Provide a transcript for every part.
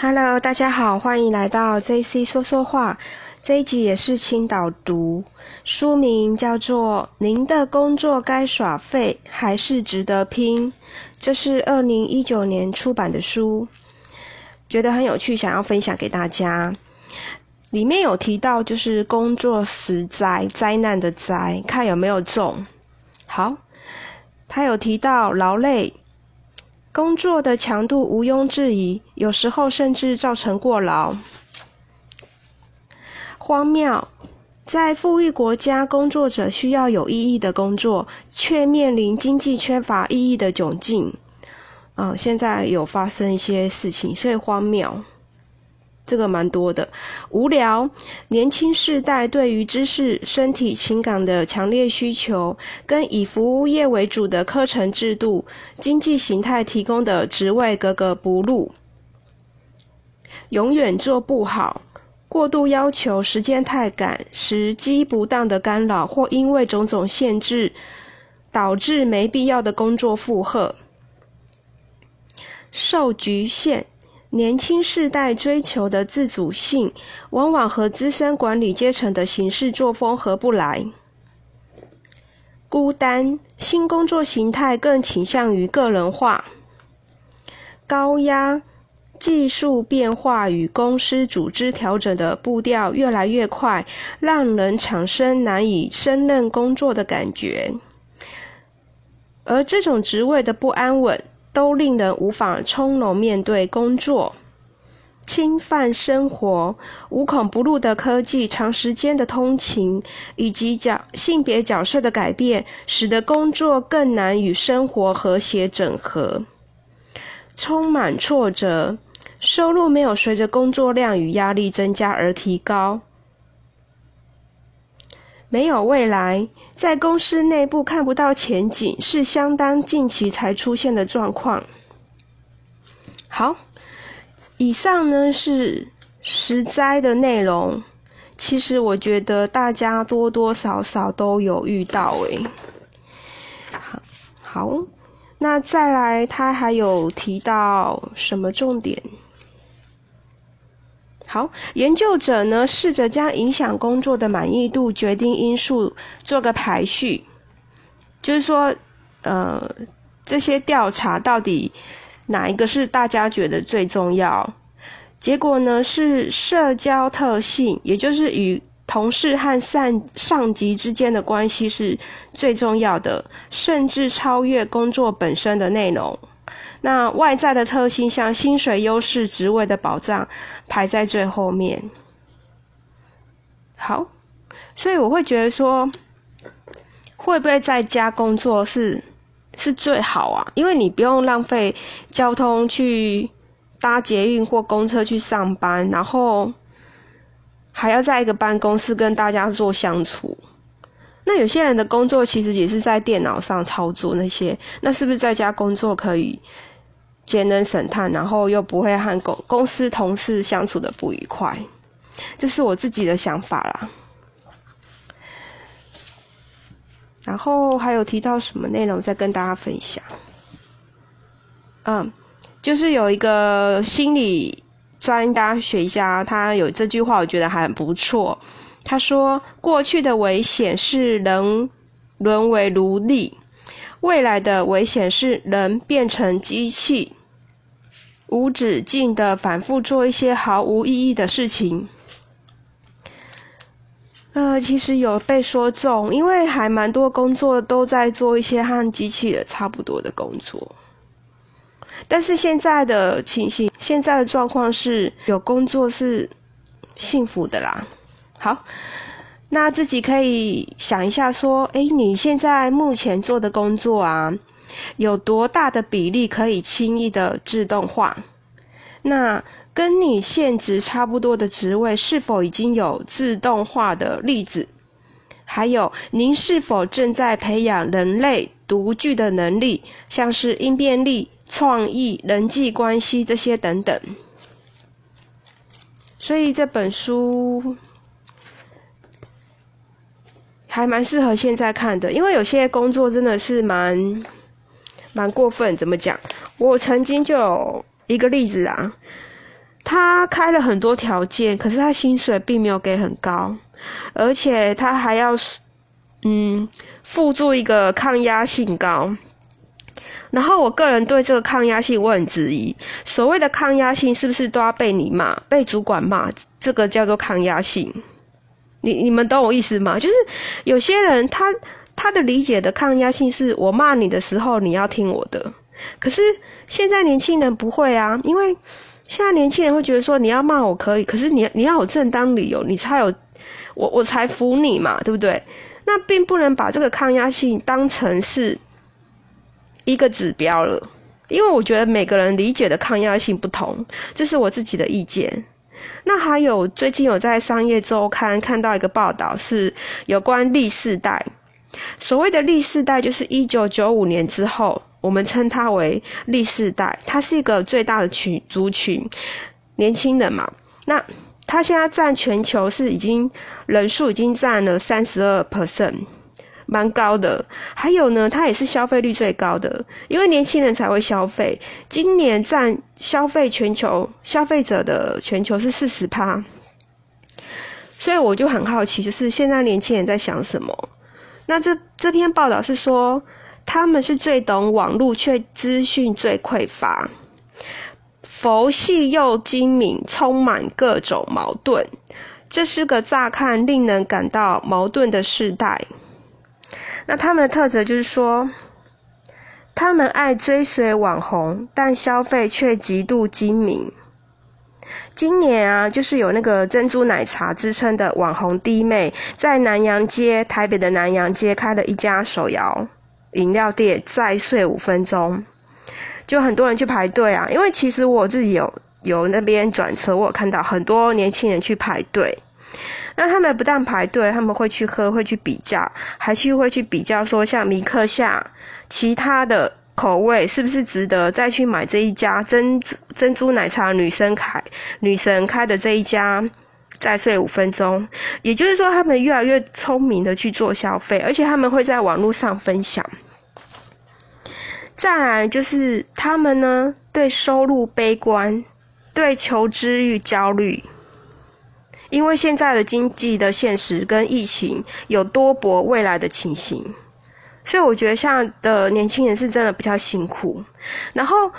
Hello，大家好，欢迎来到 JC 说说话。这一集也是青岛读，书名叫做《您的工作该耍废还是值得拼》，这是二零一九年出版的书，觉得很有趣，想要分享给大家。里面有提到就是工作死灾灾难的灾，看有没有中。好，他有提到劳累。工作的强度毋庸置疑，有时候甚至造成过劳。荒谬，在富裕国家，工作者需要有意义的工作，却面临经济缺乏意义的窘境。啊，现在有发生一些事情，所以荒谬。这个蛮多的，无聊。年轻世代对于知识、身体、情感的强烈需求，跟以服务业为主的课程制度、经济形态提供的职位格格不入。永远做不好，过度要求，时间太赶，时机不当的干扰，或因为种种限制，导致没必要的工作负荷，受局限。年轻世代追求的自主性，往往和资深管理阶层的行事作风合不来。孤单，新工作形态更倾向于个人化。高压，技术变化与公司组织调整的步调越来越快，让人产生难以胜任工作的感觉。而这种职位的不安稳。都令人无法从容面对工作，侵犯生活，无孔不入的科技，长时间的通勤，以及角性别角色的改变，使得工作更难与生活和谐整合。充满挫折，收入没有随着工作量与压力增加而提高。没有未来，在公司内部看不到前景，是相当近期才出现的状况。好，以上呢是实灾的内容。其实我觉得大家多多少少都有遇到诶。好，好，那再来，他还有提到什么重点？好，研究者呢试着将影响工作的满意度决定因素做个排序，就是说，呃，这些调查到底哪一个是大家觉得最重要？结果呢是社交特性，也就是与同事和上上级之间的关系是最重要的，甚至超越工作本身的内容。那外在的特性，像薪水优势、职位的保障，排在最后面。好，所以我会觉得说，会不会在家工作是是最好啊？因为你不用浪费交通去搭捷运或公车去上班，然后还要在一个办公室跟大家做相处。那有些人的工作其实也是在电脑上操作那些，那是不是在家工作可以？节能省碳，然后又不会和公公司同事相处的不愉快，这是我自己的想法啦。然后还有提到什么内容，再跟大家分享。嗯，就是有一个心理专家学家，他有这句话，我觉得还不错。他说：“过去的危险是人沦为奴隶，未来的危险是人变成机器。”无止境的反复做一些毫无意义的事情，呃，其实有被说中，因为还蛮多工作都在做一些和机器人差不多的工作。但是现在的情形，现在的状况是有工作是幸福的啦。好，那自己可以想一下，说，哎，你现在目前做的工作啊？有多大的比例可以轻易的自动化？那跟你现职差不多的职位，是否已经有自动化的例子？还有，您是否正在培养人类独具的能力，像是应变力、创意、人际关系这些等等？所以这本书还蛮适合现在看的，因为有些工作真的是蛮。蛮过分，怎么讲？我曾经就有一个例子啊，他开了很多条件，可是他薪水并没有给很高，而且他还要嗯附注一个抗压性高。然后我个人对这个抗压性我很质疑，所谓的抗压性是不是都要被你骂、被主管骂？这个叫做抗压性？你你们懂我意思吗？就是有些人他他的理解的抗压性是我骂你的时候你要听我的，可是现在年轻人不会啊，因为现在年轻人会觉得说你要骂我可以，可是你你要有正当理由，你才有我我才服你嘛，对不对？那并不能把这个抗压性当成是。一个指标了，因为我觉得每个人理解的抗压性不同，这是我自己的意见。那还有最近有在商业周刊看到一个报道，是有关历世代。所谓的历世代，就是一九九五年之后，我们称它为历世代，它是一个最大的群族群，年轻人嘛。那它现在占全球是已经人数已经占了三十二 percent。蛮高的，还有呢，它也是消费率最高的，因为年轻人才会消费。今年占消费全球消费者的全球是四十趴，所以我就很好奇，就是现在年轻人在想什么？那这这篇报道是说，他们是最懂网络，却资讯最匮乏，佛系又精明，充满各种矛盾。这是个乍看令人感到矛盾的时代。那他们的特质就是说，他们爱追随网红，但消费却极度精明。今年啊，就是有那个珍珠奶茶之称的网红弟妹，在南洋街台北的南洋街开了一家手摇饮料店，再睡五分钟，就很多人去排队啊。因为其实我自己有有那边转车，我有看到很多年轻人去排队。那他们不但排队，他们会去喝，会去比较，还去会去比较说，像米克夏其他的口味是不是值得再去买这一家珍珠珍珠奶茶女生开女神开的这一家，再睡五分钟。也就是说，他们越来越聪明的去做消费，而且他们会在网络上分享。再来就是他们呢，对收入悲观，对求知欲焦虑。因为现在的经济的现实跟疫情有多薄未来的情形，所以我觉得现在的年轻人是真的比较辛苦。然后，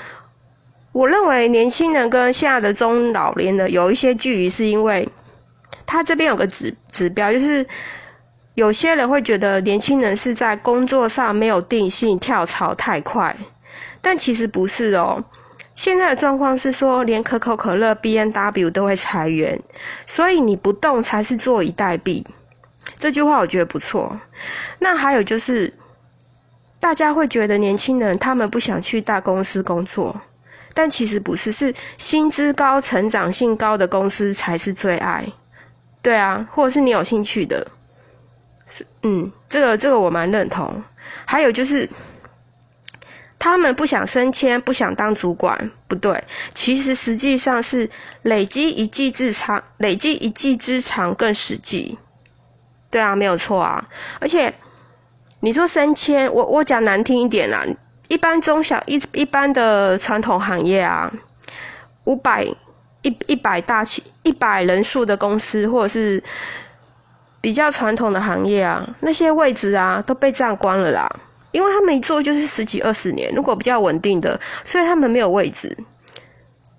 我认为年轻人跟现在的中老年人有一些距离，是因为他这边有个指指标，就是有些人会觉得年轻人是在工作上没有定性，跳槽太快，但其实不是哦。现在的状况是说，连可口可乐、B N W 都会裁员，所以你不动才是坐以待毙。这句话我觉得不错。那还有就是，大家会觉得年轻人他们不想去大公司工作，但其实不是，是薪资高、成长性高的公司才是最爱。对啊，或者是你有兴趣的，嗯，这个这个我蛮认同。还有就是。他们不想升迁，不想当主管，不对。其实实际上是累积一技之长，累积一技之长更实际。对啊，没有错啊。而且你说升迁，我我讲难听一点啦，一般中小一一般的传统行业啊，五百一一百大企一百人数的公司，或者是比较传统的行业啊，那些位置啊都被占光了啦。因为他们一做就是十几二十年，如果比较稳定的，所以他们没有位置，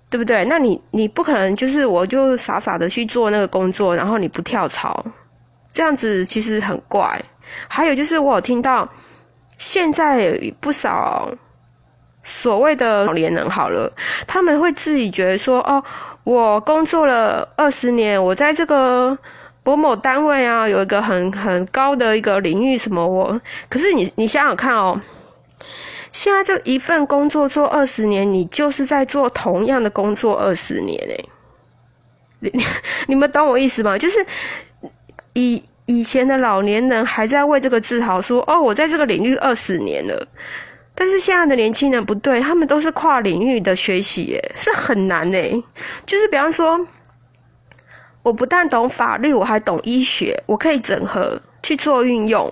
对不对？那你你不可能就是我就傻傻的去做那个工作，然后你不跳槽，这样子其实很怪。还有就是我有听到现在不少所谓的老年人好了，他们会自己觉得说哦，我工作了二十年，我在这个。某某单位啊，有一个很很高的一个领域，什么我？可是你你想想看哦，现在这一份工作做二十年，你就是在做同样的工作二十年诶。你你们懂我意思吗？就是以以前的老年人还在为这个自豪，说哦，我在这个领域二十年了。但是现在的年轻人不对，他们都是跨领域的学习，耶，是很难诶。就是比方说。我不但懂法律，我还懂医学，我可以整合去做运用，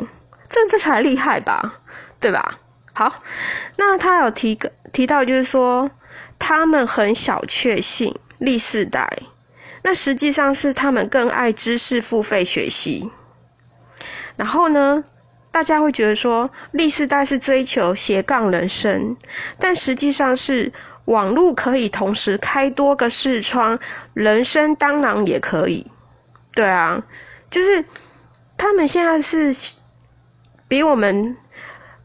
这这才厉害吧，对吧？好，那他有提个提到，就是说他们很小确幸，历世代，那实际上是他们更爱知识付费学习。然后呢，大家会觉得说历世代是追求斜杠人生，但实际上是网络可以同时开多个视窗，人生当然也可以。对啊，就是他们现在是比我们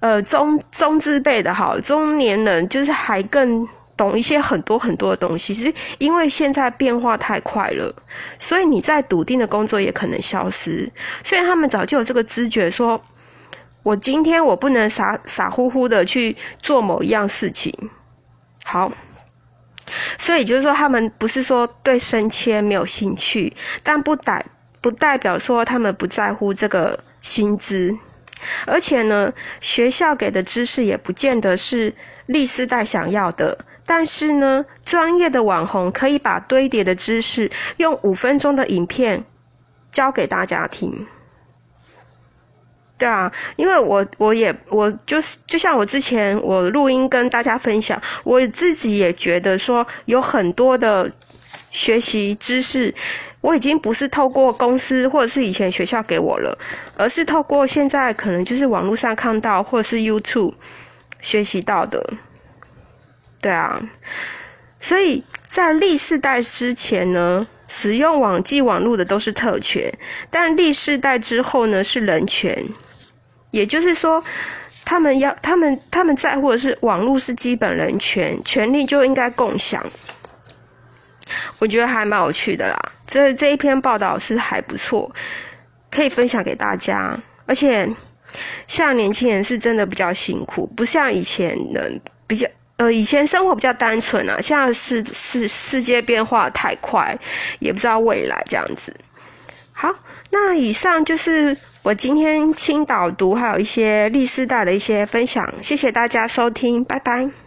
呃中中资辈的好中年人，就是还更。懂一些很多很多的东西，是因为现在变化太快了，所以你在笃定的工作也可能消失。虽然他们早就有这个知觉，说我今天我不能傻傻乎乎的去做某一样事情。好，所以就是说，他们不是说对升迁没有兴趣，但不代不代表说他们不在乎这个薪资。而且呢，学校给的知识也不见得是历世代想要的。但是呢，专业的网红可以把堆叠的知识用五分钟的影片教给大家听。对啊，因为我我也我就是就像我之前我录音跟大家分享，我自己也觉得说有很多的学习知识，我已经不是透过公司或者是以前学校给我了，而是透过现在可能就是网络上看到或者是 YouTube 学习到的。对啊，所以在历世代之前呢，使用网际网络的都是特权，但历世代之后呢是人权，也就是说，他们要他们他们在乎的是网络是基本人权，权利就应该共享。我觉得还蛮有趣的啦，这这一篇报道是还不错，可以分享给大家。而且，像年轻人是真的比较辛苦，不像以前人比较。呃，以前生活比较单纯啊，现在世世世界变化太快，也不知道未来这样子。好，那以上就是我今天青岛读，还有一些历史带的一些分享，谢谢大家收听，拜拜。